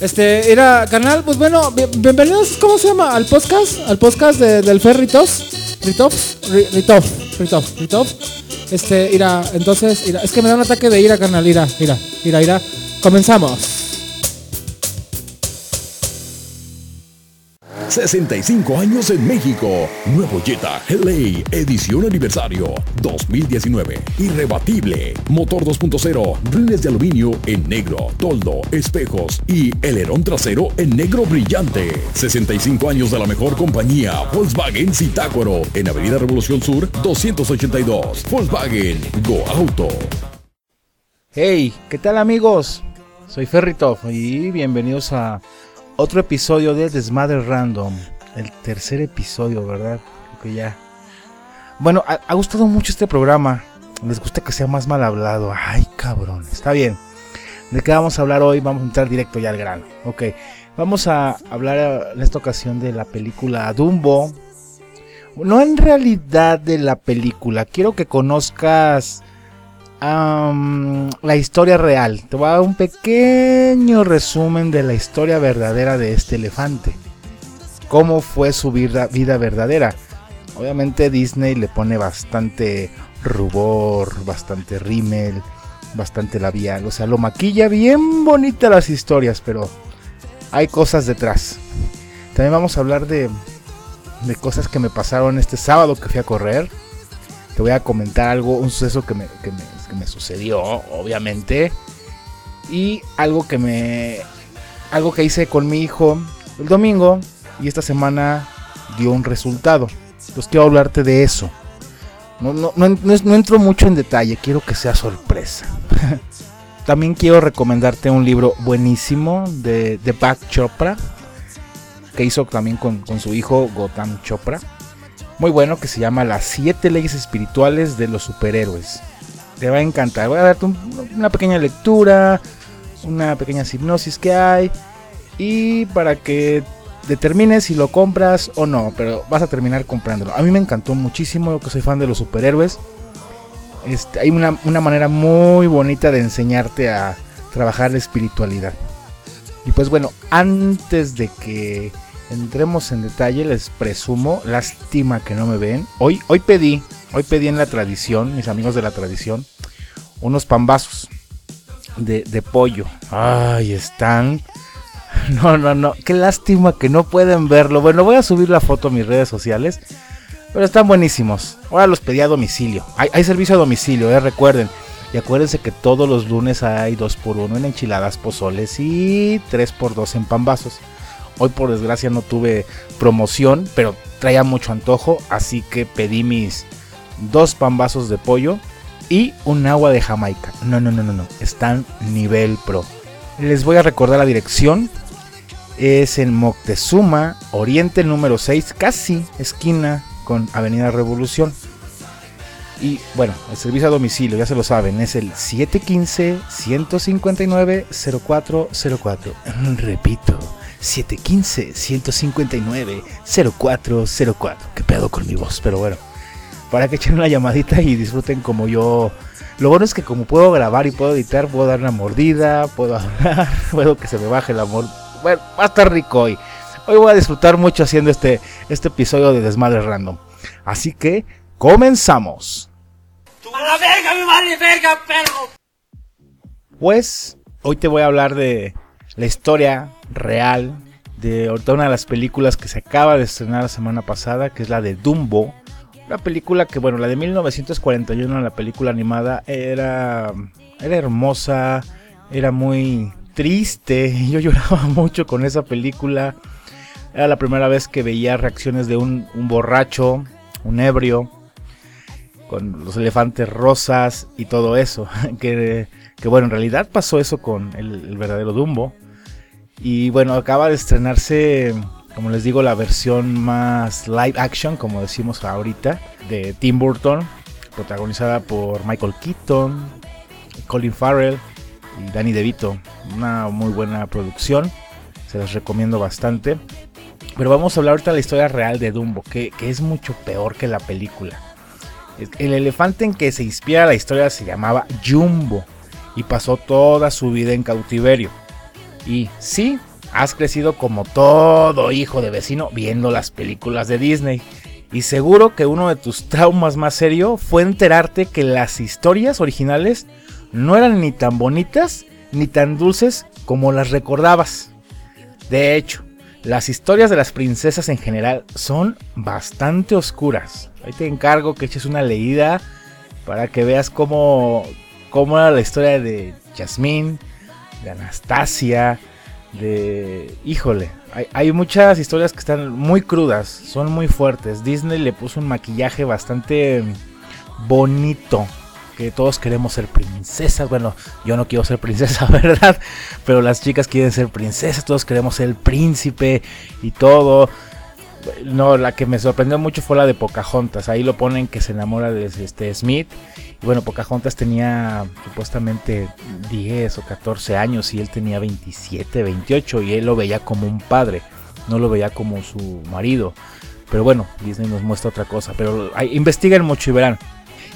Este, era canal, pues bueno, bienvenidos, ¿cómo se llama? Al podcast, al podcast de, del Ferritos. Ritov, Ritov, Ritov, Ritov. Este, irá, entonces, irá, es que me da un ataque de ira, canal, ira, ira, ira, ira. Comenzamos. 65 años en México. Nuevo Jetta LA edición aniversario 2019. Irrebatible. Motor 2.0. Rines de aluminio en negro. Toldo, espejos y helerón trasero en negro brillante. 65 años de la mejor compañía. Volkswagen Citácuaro. En Avenida Revolución Sur 282. Volkswagen Go Auto. Hey, ¿qué tal amigos? Soy Ferritov y bienvenidos a otro episodio de Desmadre Random. El tercer episodio, ¿verdad? Creo que ya. Bueno, ha, gustado mucho este programa. Les gusta que sea más mal hablado. Ay, cabrón. Está bien. ¿De qué vamos a hablar hoy? Vamos a entrar directo ya al grano. Ok. Vamos a hablar en esta ocasión de la película Dumbo. No en realidad de la película. Quiero que conozcas la historia real. Te voy a dar un pequeño resumen de la historia verdadera de este elefante. Cómo fue su vida, verdadera. Obviamente Disney le pone bastante rubor, bastante rímel, bastante labial. O sea, lo maquilla bien bonita las historias, pero hay cosas detrás. También vamos a hablar de, de cosas que me pasaron este sábado que fui a correr. Te voy a comentar algo, un suceso que me, que me que me sucedió, obviamente. Y algo que me. Algo que hice con mi hijo el domingo. Y esta semana dio un resultado. Entonces quiero hablarte de eso. No, no, no, entro mucho en detalle, quiero que sea sorpresa. También quiero recomendarte un libro buenísimo de Deepak Chopra, que hizo también con, con su hijo Gotham Chopra. Muy bueno, que se llama Las siete leyes espirituales de los superhéroes te va a encantar. Voy a darte una pequeña lectura, una pequeña hipnosis que hay y para que determines si lo compras o no, pero vas a terminar comprándolo. A mí me encantó muchísimo, que soy fan de los superhéroes. Este, hay una, una manera muy bonita de enseñarte a trabajar la espiritualidad. Y pues bueno, antes de que entremos en detalle, les presumo, lástima que no me ven. Hoy, hoy pedí Hoy pedí en la tradición, mis amigos de la tradición, unos pambazos de, pollo. Ay, están. No, no, no. Qué lástima que no pueden verlo. Bueno, voy a subir la foto a mis redes sociales. Pero están buenísimos. Ahora los pedí a domicilio. Hay, servicio a domicilio, eh, recuerden. Y acuérdense que todos los lunes hay 2x1 en enchiladas, pozoles y 3x2 en pambazos. Hoy por desgracia no tuve promoción, pero traía mucho antojo, así que pedí mis dos pambazos de pollo y un agua de Jamaica. No, no, no, no, no. Están nivel pro. Les voy a recordar la dirección. Es en Moctezuma, Oriente número 6, casi esquina con Avenida Revolución. Y bueno, el servicio a domicilio, ya se lo saben, es el 715-159-0404. Repito, 715-159-0404. ¿Qué pedo con mi voz? Pero bueno para que echen una llamadita y disfruten como yo. Lo bueno es que como puedo grabar y puedo editar, puedo dar una mordida, puedo hablar, puedo que se me baje el amor. Bueno, va a estar rico hoy. Hoy voy a disfrutar mucho haciendo este, este episodio de Desmadre Random. Así que, comenzamos. ¡A la verga, mi madre verga, perro! Pues, hoy te voy a hablar de la historia real de una de las películas que se acaba de estrenar la semana pasada, que es la de Dumbo una película que, bueno, la de 1941, la película animada, era, era hermosa, era muy triste. Yo lloraba mucho con esa película. Era la primera vez que veía reacciones de un, borracho, un ebrio, con los elefantes rosas y todo eso. Que, que bueno, en realidad pasó eso con el verdadero Dumbo. Y bueno, acaba de estrenarse como les digo, la versión más live action, como decimos ahorita, de Tim Burton, protagonizada por Michael Keaton, Colin Farrell y Danny DeVito. Una muy buena producción, se los recomiendo bastante. Pero vamos a hablar ahorita de la historia real de Dumbo, que, que es mucho peor que la película. El elefante en que se inspira la historia se llamaba Jumbo y pasó toda su vida en cautiverio. Y sí, has crecido como todo hijo de vecino viendo las películas de Disney. Y seguro que uno de tus traumas más serios fue enterarte que las historias originales no eran ni tan bonitas ni tan dulces como las recordabas. De hecho, las historias de las princesas en general son bastante oscuras. Ahí te encargo que eches una leída para que veas cómo, cómo era la historia de Jasmine, de Anastasia, de... Híjole, hay, muchas historias que están muy crudas, son muy fuertes. Disney le puso un maquillaje bastante bonito. Que todos queremos ser princesas. Bueno, yo no quiero ser princesa, ¿verdad? Pero las chicas quieren ser princesas. Todos queremos ser príncipe y todo. No, la que me sorprendió mucho fue la de Pocahontas. Ahí lo ponen que se enamora de este Smith. Y bueno, Pocahontas tenía supuestamente 10 o 14 años y él tenía 27, 28 y él lo veía como un padre, no lo veía como su marido. Pero bueno, Disney nos muestra otra cosa. Pero investiguen mucho y verán.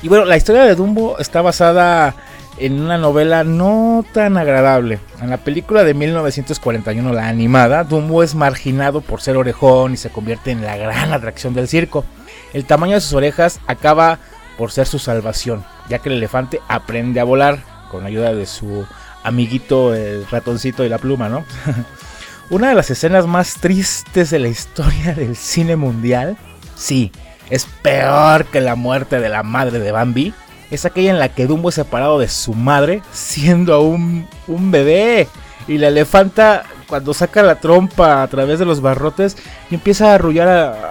Y bueno, la historia de Dumbo está basada en una novela no tan agradable. En la película de 1941, la animada, Dumbo es marginado por ser orejón y se convierte en la gran atracción del circo. El tamaño de sus orejas acaba por ser su salvación, ya que el elefante aprende a volar con ayuda de su amiguito el ratoncito y la pluma, ¿no? Una de las escenas más tristes de la historia del cine mundial, sí, es peor que la muerte de la madre de Bambi, es aquella en la que Dumbo es separado de su madre siendo aún un bebé. Y la elefanta cuando saca la trompa a través de los barrotes y empieza a arrullar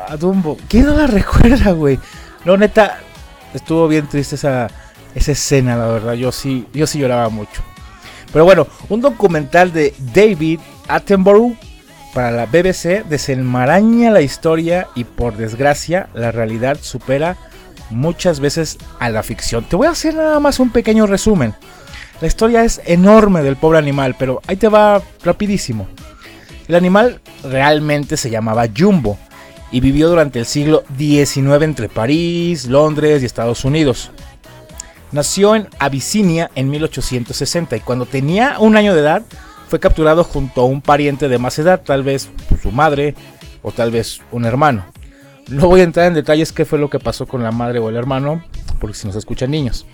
a, Dumbo. ¿Quién no la recuerda, güey? No, neta, estuvo bien triste esa, esa escena, la verdad. Yo sí, yo sí lloraba mucho. Pero bueno, un documental de David Attenborough para la BBC desenmaraña la historia y por desgracia la realidad supera muchas veces a la ficción. Te voy a hacer nada más un pequeño resumen. La historia es enorme del pobre animal, pero ahí te va rapidísimo. El animal realmente se llamaba Jumbo y vivió durante el siglo XIX entre París, Londres y Estados Unidos. Nació en Abisinia en 1860 y cuando tenía un año de edad fue capturado junto a un pariente de más edad, tal vez su madre o tal vez un hermano. No voy a entrar en detalles qué fue lo que pasó con la madre o el hermano, porque si nos escuchan niños.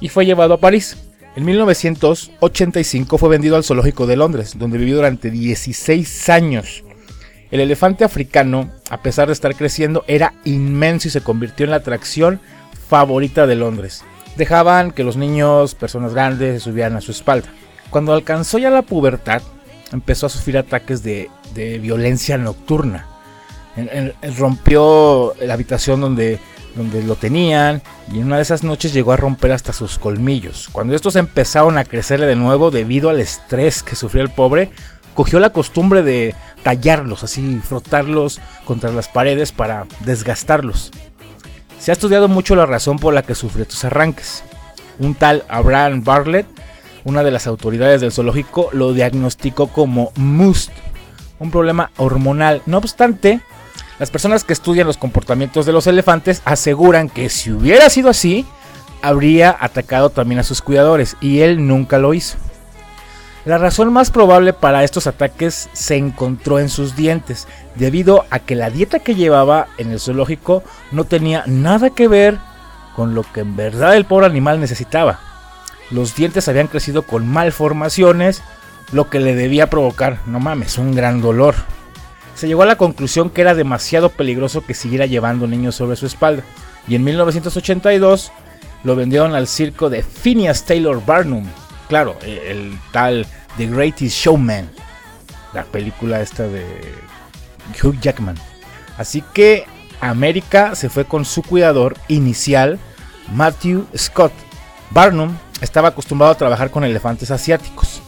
Y fue llevado a París. En 1985 fue vendido al zoológico de Londres, donde vivió durante 16 años. El elefante africano, a pesar de estar creciendo, era inmenso y se convirtió en la atracción favorita de Londres. Dejaban que los niños, personas grandes, subieran a su espalda. Cuando alcanzó ya la pubertad, empezó a sufrir ataques de violencia nocturna rompió la habitación donde, donde lo tenían y en una de esas noches llegó a romper hasta sus colmillos. Cuando estos empezaron a crecerle de nuevo debido al estrés que sufrió el pobre, cogió la costumbre de tallarlos, así frotarlos contra las paredes para desgastarlos. Se ha estudiado mucho la razón por la que sufrió estos arranques. Un tal Abraham Bartlett, una de las autoridades del zoológico, lo diagnosticó como MUST, un problema hormonal. No obstante, las personas que estudian los comportamientos de los elefantes aseguran que si hubiera sido así, habría atacado también a sus cuidadores y él nunca lo hizo. La razón más probable para estos ataques se encontró en sus dientes, debido a que la dieta que llevaba en el zoológico no tenía nada que ver con lo que en verdad el pobre animal necesitaba. Los dientes habían crecido con malformaciones, lo que le debía provocar, no mames, un gran dolor se llegó a la conclusión que era demasiado peligroso que siguiera llevando niños sobre su espalda. Y en 1982 lo vendieron al circo de Phineas Taylor Barnum. Claro, el, tal The Greatest Showman. La película esta de Hugh Jackman. Así que América se fue con su cuidador inicial, Matthew Scott. Barnum estaba acostumbrado a trabajar con elefantes asiáticos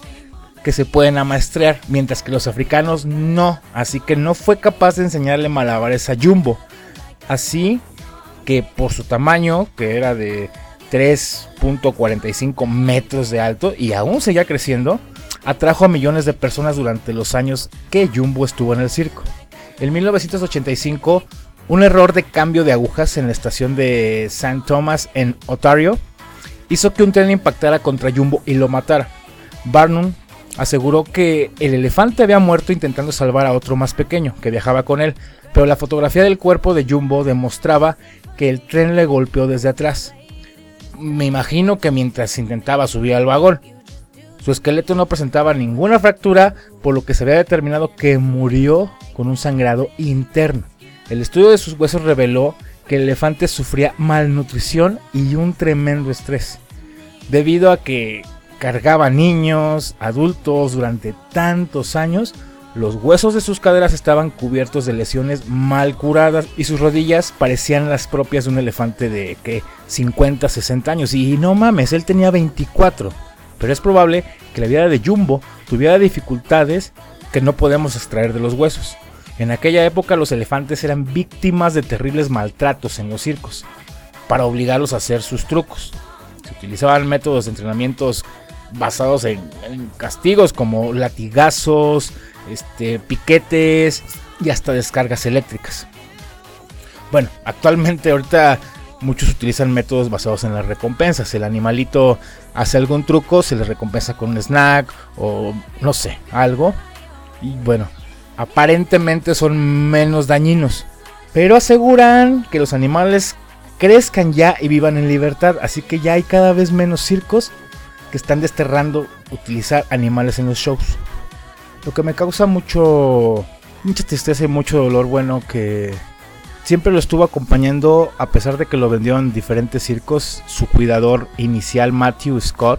que se pueden amaestrear, mientras que los africanos no. Así que no fue capaz de enseñarle malabares a Jumbo. Así que por su tamaño, que era de 3.45 metros de alto y aún seguía creciendo, atrajo a millones de personas durante los años que Jumbo estuvo en el circo. En 1985, un error de cambio de agujas en la estación de St. Thomas en Ontario hizo que un tren impactara contra Jumbo y lo matara. Barnum aseguró que el elefante había muerto intentando salvar a otro más pequeño que viajaba con él, pero la fotografía del cuerpo de Jumbo demostraba que el tren le golpeó desde atrás. Me imagino que mientras intentaba subir al vagón. Su esqueleto no presentaba ninguna fractura, por lo que se había determinado que murió con un sangrado interno. El estudio de sus huesos reveló que el elefante sufría malnutrición y un tremendo estrés, debido a que cargaba niños, adultos durante tantos años, los huesos de sus caderas estaban cubiertos de lesiones mal curadas y sus rodillas parecían las propias de un elefante de que 50, 60 años. Y no mames, él tenía 24. Pero es probable que la vida de Jumbo tuviera dificultades que no podemos extraer de los huesos. En aquella época los elefantes eran víctimas de terribles maltratos en los circos para obligarlos a hacer sus trucos. Se utilizaban métodos de entrenamientos basados en, castigos como latigazos, este, piquetes y hasta descargas eléctricas. Bueno, actualmente ahorita muchos utilizan métodos basados en las recompensas. El animalito hace algún truco, se le recompensa con un snack o no sé, algo. Y bueno, aparentemente son menos dañinos. Pero aseguran que los animales crezcan ya y vivan en libertad. Así que ya hay cada vez menos circos que están desterrando utilizar animales en los shows. Lo que me causa mucho mucha tristeza y mucho dolor, bueno, que siempre lo estuvo acompañando a pesar de que lo vendió en diferentes circos, su cuidador inicial Matthew Scott.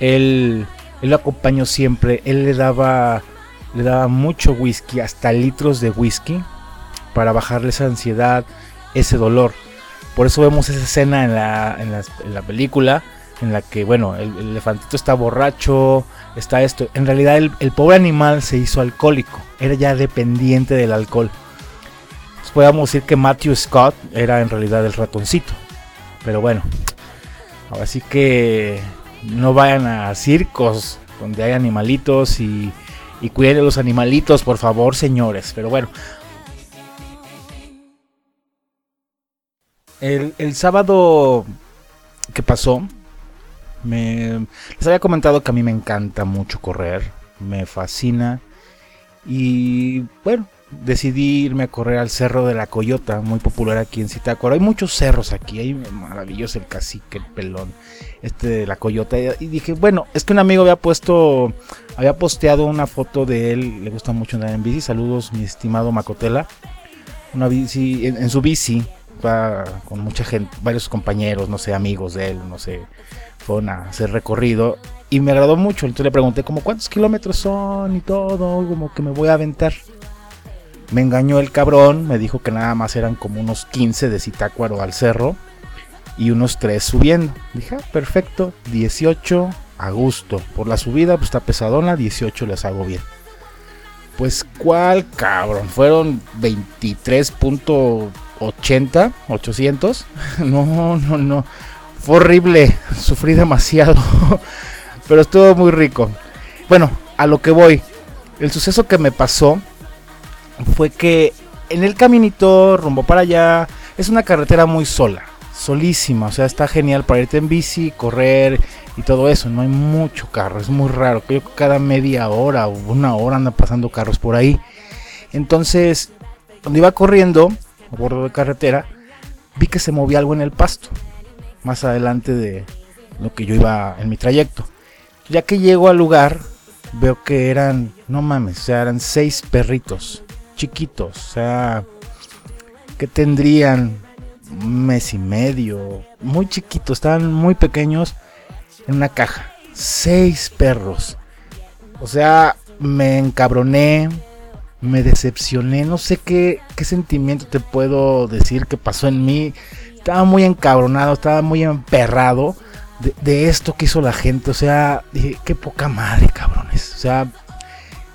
Él, él lo acompañó siempre, él le daba le daba mucho whisky, hasta litros de whisky para bajarle esa ansiedad, ese dolor. Por eso vemos esa escena en la, en la película en la que, bueno, el, elefantito está borracho, está esto. En realidad el, pobre animal se hizo alcohólico, era ya dependiente del alcohol. podemos decir que Matthew Scott era en realidad el ratoncito. Pero bueno, ahora sí que no vayan a circos donde hay animalitos y, y cuiden de los animalitos, por favor, señores. Pero bueno. El sábado que pasó, me, les había comentado que a mí me encanta mucho correr, me fascina. Y bueno, decidí irme a correr al Cerro de la Coyota, muy popular aquí en Zitácuaro. Hay muchos cerros aquí, hay maravilloso el cacique, el pelón, este de la Coyota. Y dije, bueno, es que un amigo había puesto, había posteado una foto de él, le gusta mucho andar en bici. Saludos, mi estimado Macotela. Una bici, en su bici, con mucha gente, varios compañeros, no sé, amigos de él, no sé fueron a hacer recorrido y me agradó mucho. Entonces le pregunté como cuántos kilómetros son y todo, como que me voy a aventar. Me engañó el cabrón, me dijo que nada más eran como unos 15 de Citácuaro al cerro y unos 3 subiendo. Dije, ah, perfecto, 18 a gusto. Por la subida pues está pesadona, 18 les hago bien. Pues cuál cabrón, fueron 23.80, 800. No, no, no. Fue horrible, sufrí demasiado, pero estuvo muy rico. Bueno, a lo que voy. El suceso que me pasó fue que en el caminito rumbo para allá es una carretera muy sola, solísima, o sea, está genial para irte en bici, correr y todo eso. No hay mucho carro, es muy raro. Creo que cada media hora o una hora andan pasando carros por ahí. Entonces, cuando iba corriendo a bordo de carretera, vi que se movía algo en el pasto más adelante de lo que yo iba en mi trayecto. Ya que llego al lugar, veo que eran, no mames, eran seis perritos chiquitos, o sea, que tendrían un mes y medio, muy chiquitos, estaban muy pequeños en una caja. Seis perros. O sea, me encabroné, me decepcioné, no sé qué, qué sentimiento te puedo decir que pasó en mí estaba muy encabronado, estaba muy emperrado de, esto que hizo la gente. O sea, dije, qué poca madre, cabrones. O sea,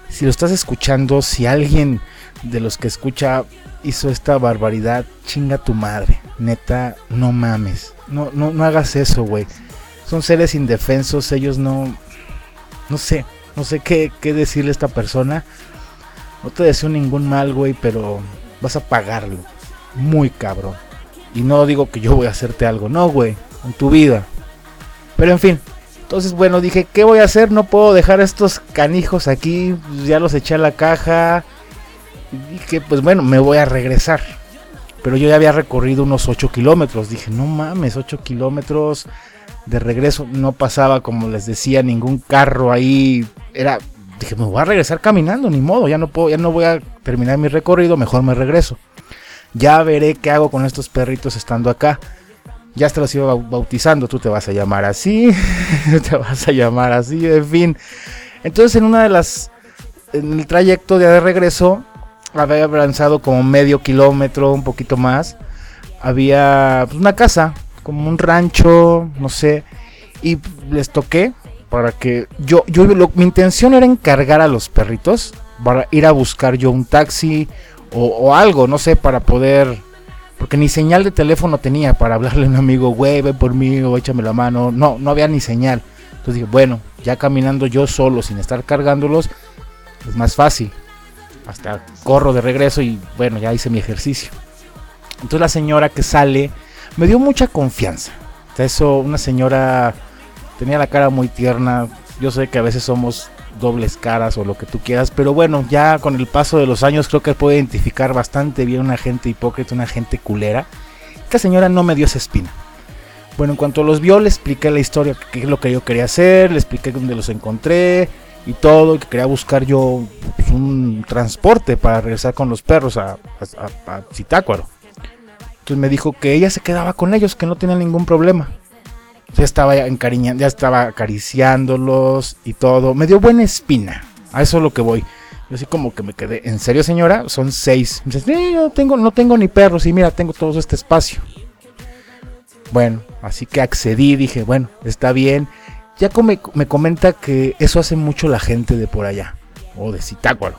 si lo estás escuchando, si alguien de los que escucha hizo esta barbaridad, chinga tu madre. Neta, no mames. No, no, no hagas eso, güey. Son seres indefensos, ellos no... No sé, no sé qué, qué decirle a esta persona. No te deseo ningún mal, güey, pero vas a pagarlo. Muy cabrón. Y no digo que yo voy a hacerte algo, no, güey, en tu vida. Pero en fin, Entonces, bueno, dije, ¿qué voy a hacer? No puedo dejar estos canijos aquí. Pues, ya los eché a la caja. Y dije, pues bueno, me voy a regresar. Pero yo ya había recorrido unos 8 kilómetros. Dije, no mames, 8 kilómetros de regreso. No pasaba, como les decía, ningún carro ahí. Era, dije, me voy a regresar caminando, ni modo. Ya no puedo, ya no voy a terminar mi recorrido. Mejor me regreso. Ya veré qué hago con estos perritos estando acá ya te los iba bautizando, tú te vas a llamar así, te vas a llamar así, en fin. Entonces en una de las, en el trayecto de regreso, había avanzado como medio kilómetro, un poquito más, había pues, una casa, como un rancho, no sé, y les toqué para que yo, yo mi intención era encargar a los perritos para ir a buscar yo un taxi o, o algo, no sé, para poder porque ni señal de teléfono tenía para hablarle a un amigo, güey, ven por mí o échame la mano. No, no había ni señal. Entonces dije, bueno, ya caminando yo solo, sin estar cargándolos, es más fácil. Hasta corro de regreso y bueno, ya hice mi ejercicio. Entonces la señora que sale me dio mucha confianza. Eso, una señora tenía la cara muy tierna. Yo sé que a veces somos dobles caras o lo que tú quieras, pero bueno, ya con el paso de los años creo que puedo identificar bastante bien una gente hipócrita, una gente culera. Esta señora no me dio esa espina. Bueno, en cuanto los vio, le expliqué la historia, qué es lo que yo quería hacer, le expliqué dónde los encontré y todo, que quería buscar yo pues, un transporte para regresar con los perros a, a, Zitácuaro. Entonces me dijo que ella se quedaba con ellos, que no tenía ningún problema ya estaba encariñando, ya estaba acariciándolos y todo. Me dio buena espina. A eso es lo que voy. Yo así como que me quedé, ¿en serio señora? Son seis. No tengo, no tengo ni perros y mira, tengo todo este espacio. Bueno, así que accedí, dije, bueno, está bien. Ya me, me comenta que eso hace mucho la gente de por allá, o de Zitácuaro.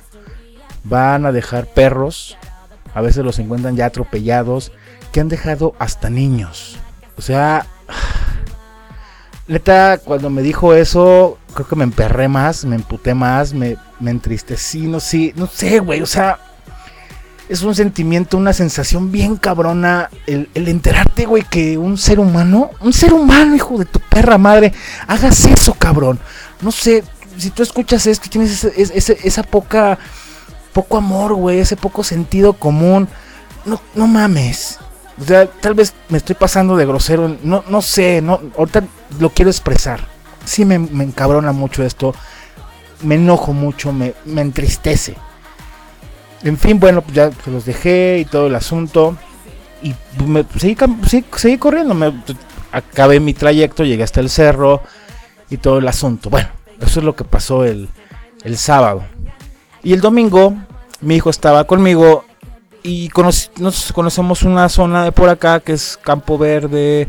Van a dejar perros, a veces los encuentran ya atropellados, que han dejado hasta niños. O sea, Neta, cuando me dijo eso, creo que me emperré más, me emputé más, me, entristecí, no sé, no sé, güey, o sea, es un sentimiento, una sensación bien cabrona el, enterarte, güey, que un ser humano, un ser humano, hijo de tu perra madre, hagas eso, cabrón. No sé, si tú escuchas esto, tienes ese, esa poca, poco amor, güey, ese poco sentido común, no, no mames. O sea, tal vez me estoy pasando de grosero. No, no sé, no, ahorita lo quiero expresar. Sí me, encabrona mucho esto. Me enojo mucho, me, entristece. En fin, bueno, pues ya los dejé y todo el asunto. Y me, seguí, seguí, corriendo. Me, acabé mi trayecto, llegué hasta el cerro y todo el asunto. Bueno, eso es lo que pasó el, el sábado. Y el domingo mi hijo estaba conmigo y nos conocemos una zona de por acá que es Campo Verde,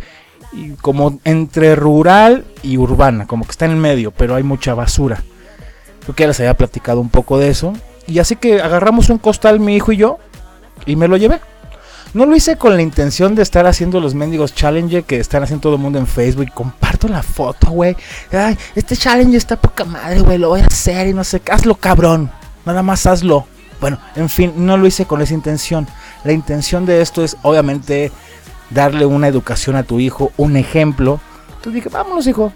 y como entre rural y urbana, como que está en el medio, pero hay mucha basura. Creo que ya les había platicado un poco de eso. Y así que agarramos un costal, mi hijo y yo, y me lo llevé. No lo hice con la intención de estar haciendo los mendigos challenge que están haciendo todo el mundo en Facebook. Comparto la foto, güey. Este challenge está poca madre, güey. Lo voy a hacer y no sé. Hazlo, cabrón. Nada más hazlo. Bueno, en fin, no lo hice con esa intención. La intención de esto es obviamente darle una educación a tu hijo, un ejemplo. Entonces dije, vámonos hijo,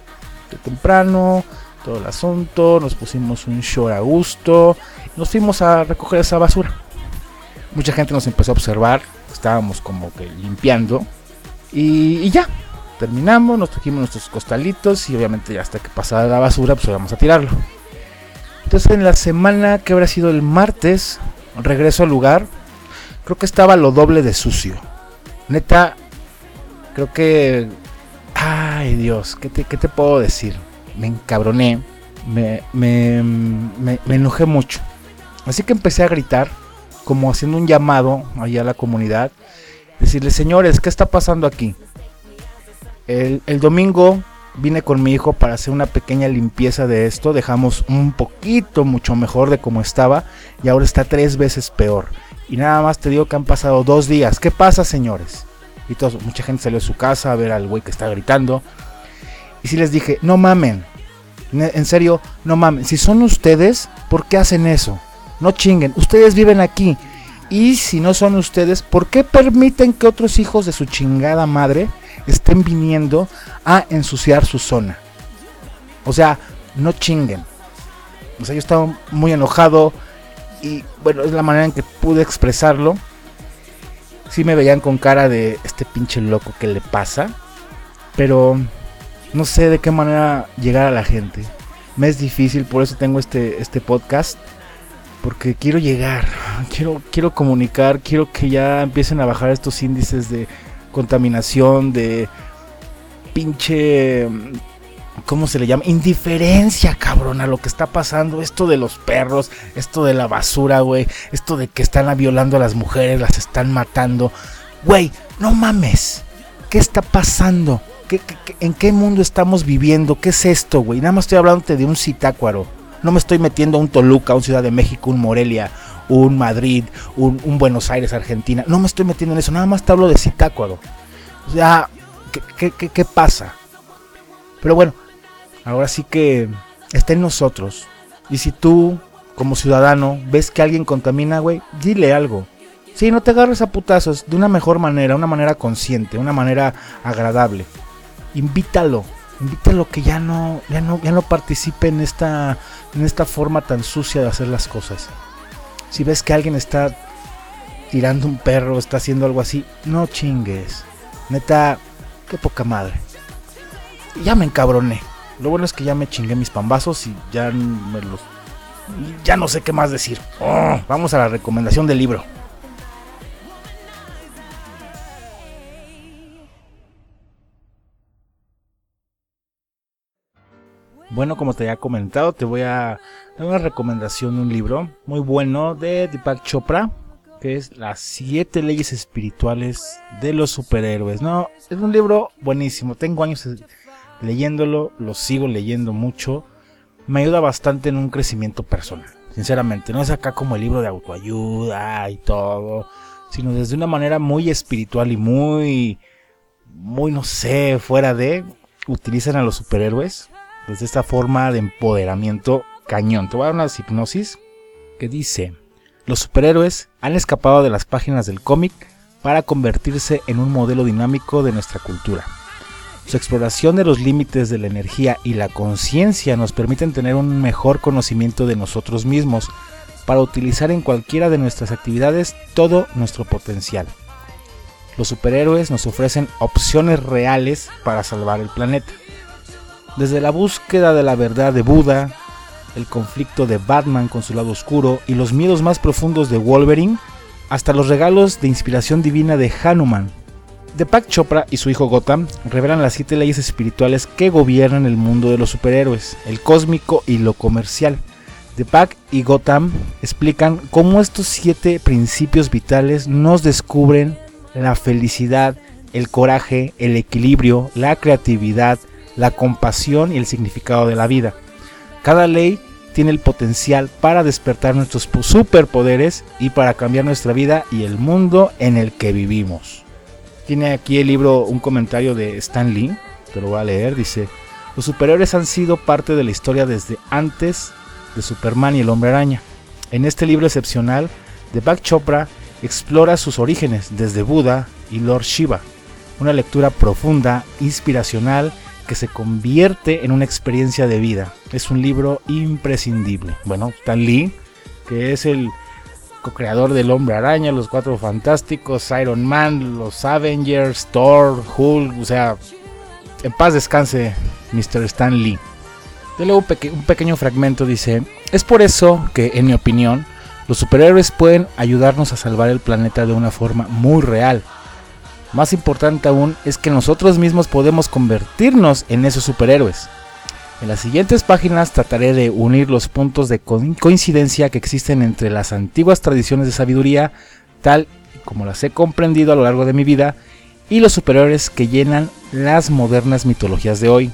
de temprano, todo el asunto, nos pusimos un show a gusto, nos fuimos a recoger esa basura. Mucha gente nos empezó a observar, estábamos como que limpiando y, ya, terminamos, nos trajimos nuestros costalitos y obviamente ya hasta que pasara la basura pues vamos a tirarlo. Entonces en la semana que habrá sido el martes, regreso al lugar, creo que estaba lo doble de sucio. Neta, creo que... Ay Dios, ¿qué te, te puedo decir? Me encabroné, me, me, me, enojé mucho. Así que empecé a gritar, como haciendo un llamado allá a la comunidad. Decirle, señores, ¿qué está pasando aquí? El, el domingo vine con mi hijo para hacer una pequeña limpieza de esto. Dejamos un poquito mucho mejor de como estaba y ahora está tres veces peor. Y nada más te digo que han pasado dos días. ¿Qué pasa, señores? Y todos, mucha gente salió de su casa a ver al güey que está gritando. Y si les dije, no mamen. En serio, no mamen. Si son ustedes, ¿por qué hacen eso? No chinguen. Ustedes viven aquí. Y si no son ustedes, ¿por qué permiten que otros hijos de su chingada madre estén viniendo a ensuciar su zona. O sea, no chinguen. O sea, yo estaba muy enojado y bueno, es la manera en que pude expresarlo. Sí me veían con cara de este pinche loco que le pasa. Pero no sé de qué manera llegar a la gente. Me es difícil, por eso tengo este, este podcast. Porque quiero llegar, quiero, quiero comunicar, quiero que ya empiecen a bajar estos índices de contaminación, de pinche ¿cómo se le llama? Indiferencia, cabrón, a lo que está pasando. Esto de los perros, esto de la basura, güey. Esto de que están violando a las mujeres, las están matando. Güey, no mames. ¿Qué está pasando? en qué mundo estamos viviendo? ¿Qué es esto, güey? Nada más estoy hablando de un citácuaro. No me estoy metiendo a un Toluca, un Ciudad de México, un Morelia, un Madrid, un, Buenos Aires, Argentina. No me estoy metiendo en eso. Nada más te hablo de citácuaro. O sea, ¿qué, qué, qué pasa? Pero bueno, ahora sí que está en nosotros. Y si tú, como ciudadano, ves que alguien contamina, güey, dile algo. Sí, no te agarres a putazos, de una mejor manera, una manera consciente, una manera agradable. Invítalo, invítalo que ya no, ya no, ya no participe en esta, en esta forma tan sucia de hacer las cosas. Si ves que alguien está tirando un perro, está haciendo algo así, no chingues. Neta, qué poca madre. Ya me encabroné. Lo bueno es que ya me chingué mis pambazos y ya me los. Ya no sé qué más decir. Oh, vamos a la recomendación del libro. Bueno, como te había comentado, te voy a dar una recomendación de un libro muy bueno de Deepak Chopra, que es Las siete leyes espirituales de los superhéroes. No, es un libro buenísimo. Tengo años leyéndolo, lo sigo leyendo mucho, me ayuda bastante en un crecimiento personal. Sinceramente, no es acá como el libro de autoayuda y todo, sino desde una manera muy espiritual y muy, muy, no sé, fuera de, utilizan a los superhéroes desde esta forma de empoderamiento cañón. Te voy a dar una hipnosis que dice, los superhéroes han escapado de las páginas del cómic para convertirse en un modelo dinámico de nuestra cultura. Su exploración de los límites de la energía y la conciencia nos permiten tener un mejor conocimiento de nosotros mismos para utilizar en cualquiera de nuestras actividades todo nuestro potencial. Los superhéroes nos ofrecen opciones reales para salvar el planeta. Desde la búsqueda de la verdad de Buda, el conflicto de Batman con su lado oscuro y los miedos más profundos de Wolverine, hasta los regalos de inspiración divina de Hanuman, Deepak Chopra y su hijo Gotham revelan las siete leyes espirituales que gobiernan el mundo de los superhéroes, el cósmico y lo comercial. Deepak y Gotham explican cómo estos siete principios vitales nos descubren la felicidad, el coraje, el equilibrio, la creatividad, la compasión y el significado de la vida. Cada ley tiene el potencial para despertar nuestros superpoderes y para cambiar nuestra vida y el mundo en el que vivimos. Tiene aquí el libro un comentario de Stan Lee, te lo voy a leer, dice, los superhéroes han sido parte de la historia desde antes de Superman y el hombre araña. En este libro excepcional, Deepak Chopra explora sus orígenes desde Buda y Lord Shiva, una lectura profunda, inspiracional, que se convierte en una experiencia de vida. Es un libro imprescindible. Bueno, Stan Lee, que es el creador del Hombre Araña, los Cuatro Fantásticos, Iron Man, los Avengers, Thor, Hulk, o sea, en paz descanse Mr. Stan Lee. De luego un, pequeño fragmento dice, es por eso que, en mi opinión, los superhéroes pueden ayudarnos a salvar el planeta de una forma muy real. Más importante aún es que nosotros mismos podemos convertirnos en esos superhéroes. En las siguientes páginas trataré de unir los puntos de coincidencia que existen entre las antiguas tradiciones de sabiduría, tal como las he comprendido a lo largo de mi vida, y los superiores que llenan las modernas mitologías de hoy.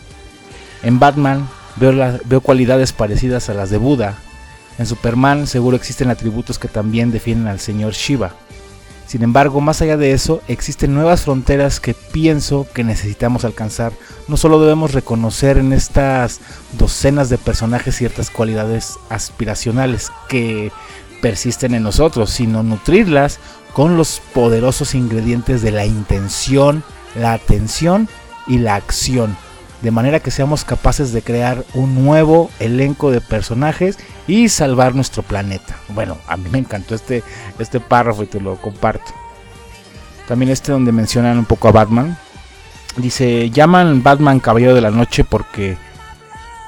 En Batman veo, veo cualidades parecidas a las de Buda. En Superman seguro existen atributos que también defienden al señor Shiva. Sin embargo, más allá de eso, existen nuevas fronteras que pienso que necesitamos alcanzar. No solo debemos reconocer en estas docenas de personajes ciertas cualidades aspiracionales que persisten en nosotros, sino nutrirlas con los poderosos ingredientes de la intención, la atención y la acción. De manera que seamos capaces de crear un nuevo elenco de personajes y salvar nuestro planeta. Bueno, a mí me encantó este, este párrafo y te lo comparto. También este donde mencionan un poco a Batman. Dice, llaman Batman Caballero de la Noche porque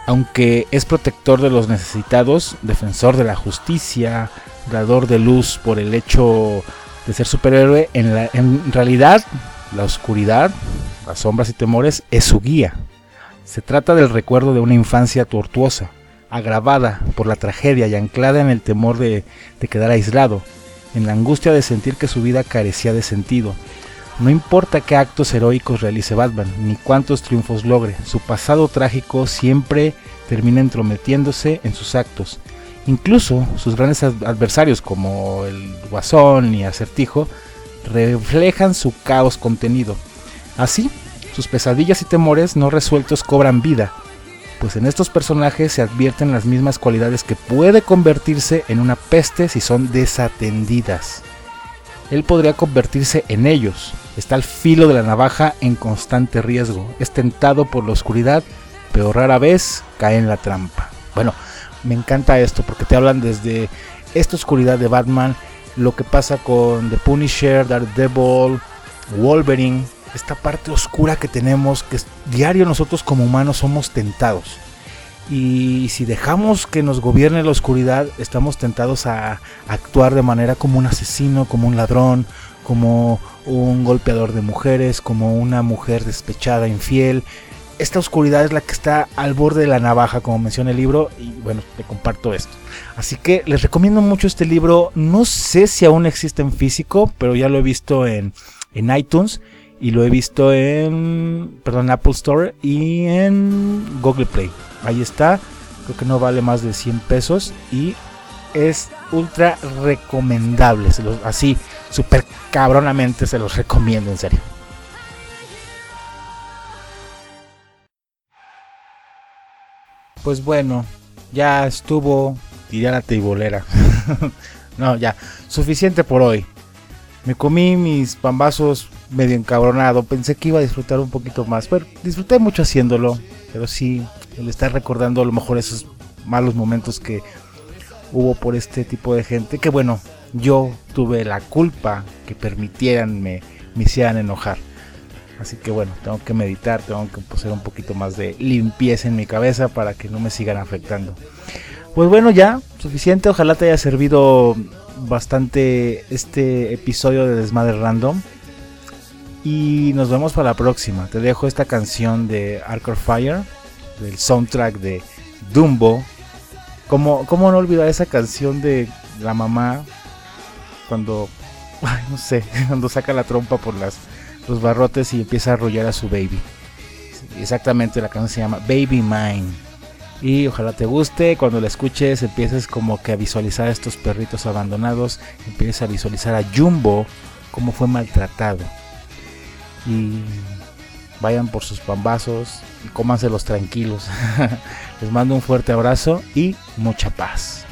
aunque es protector de los necesitados, defensor de la justicia, dador de luz por el hecho de ser superhéroe, en, la, en realidad la oscuridad, las sombras y temores es su guía. Se trata del recuerdo de una infancia tortuosa, agravada por la tragedia y anclada en el temor de, quedar aislado, en la angustia de sentir que su vida carecía de sentido. No importa qué actos heroicos realice Batman, ni cuántos triunfos logre, su pasado trágico siempre termina entrometiéndose en sus actos. Incluso sus grandes adversarios como el Guasón y Acertijo reflejan su caos contenido. Así, sus pesadillas y temores no resueltos cobran vida, pues en estos personajes se advierten las mismas cualidades que puede convertirse en una peste si son desatendidas. Él podría convertirse en ellos, está al filo de la navaja en constante riesgo, es tentado por la oscuridad, pero rara vez cae en la trampa. Bueno, me encanta esto porque te hablan desde esta oscuridad de Batman, lo que pasa con The Punisher, Daredevil, Wolverine, esta parte oscura que tenemos, que diario nosotros como humanos somos tentados. Y si dejamos que nos gobierne la oscuridad, estamos tentados a actuar de manera como un asesino, como un ladrón, como un golpeador de mujeres, como una mujer despechada, infiel. Esta oscuridad es la que está al borde de la navaja, como menciona el libro, y bueno, te comparto esto. Así que les recomiendo mucho este libro. No sé si aún existe en físico, pero ya lo he visto en, en iTunes y lo he visto en, perdón, Apple Store y en Google Play. Ahí está, creo que no vale más de 100 pesos y es ultra recomendable, se los, así, súper cabronamente se los recomiendo, en serio. Pues bueno, ya estuvo tirada teibolera. no, ya, suficiente por hoy. Me comí mis pambazos medio encabronado. Pensé que iba a disfrutar un poquito más. Pero disfruté mucho haciéndolo. Pero sí, el estar recordando a lo mejor esos malos momentos que hubo por este tipo de gente. Que bueno, yo tuve la culpa que permitieran me, me hicieran enojar. Así que bueno, tengo que meditar, tengo que poseer un poquito más de limpieza en mi cabeza para que no me sigan afectando. Pues bueno, ya, suficiente. Ojalá te haya servido bastante este episodio de Desmadre Random. Y nos vemos para la próxima. Te dejo esta canción de Arcade Fire, del soundtrack de Dumbo. ¿Cómo, ¿Cómo no olvidar esa canción de la mamá cuando, no sé, cuando saca la trompa por las, los barrotes y empieza a arrollar a su baby? Exactamente, la canción se llama Baby Mine. Y ojalá te guste, cuando la escuches empieces como que a visualizar a estos perritos abandonados, empieces a visualizar a Jumbo, cómo fue maltratado y vayan por sus pambazos y cómanselos tranquilos. Les mando un fuerte abrazo y mucha paz.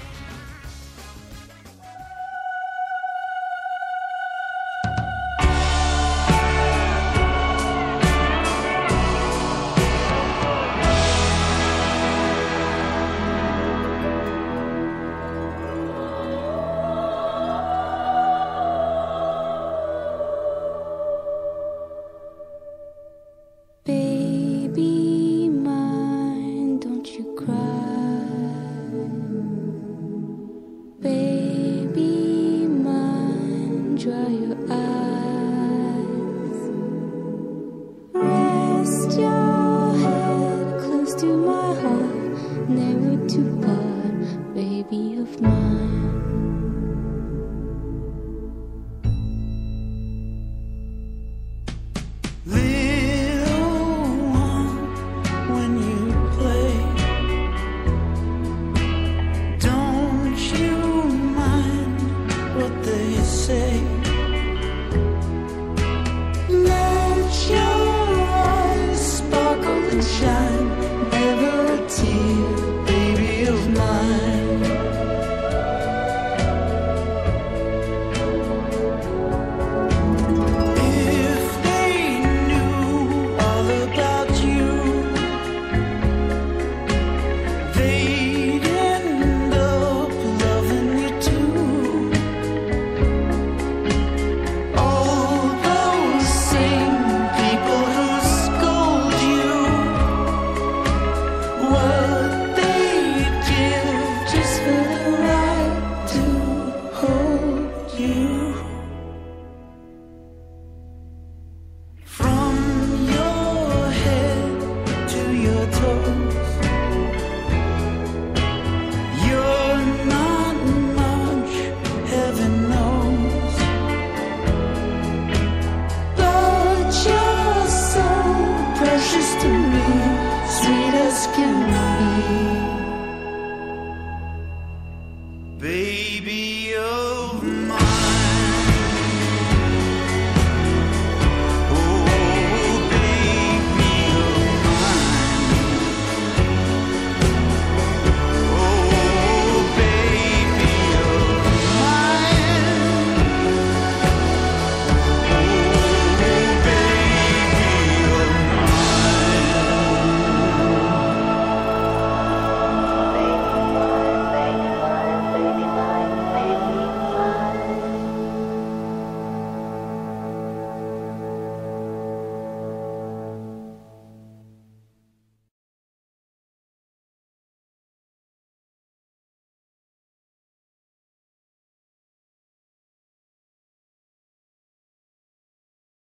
never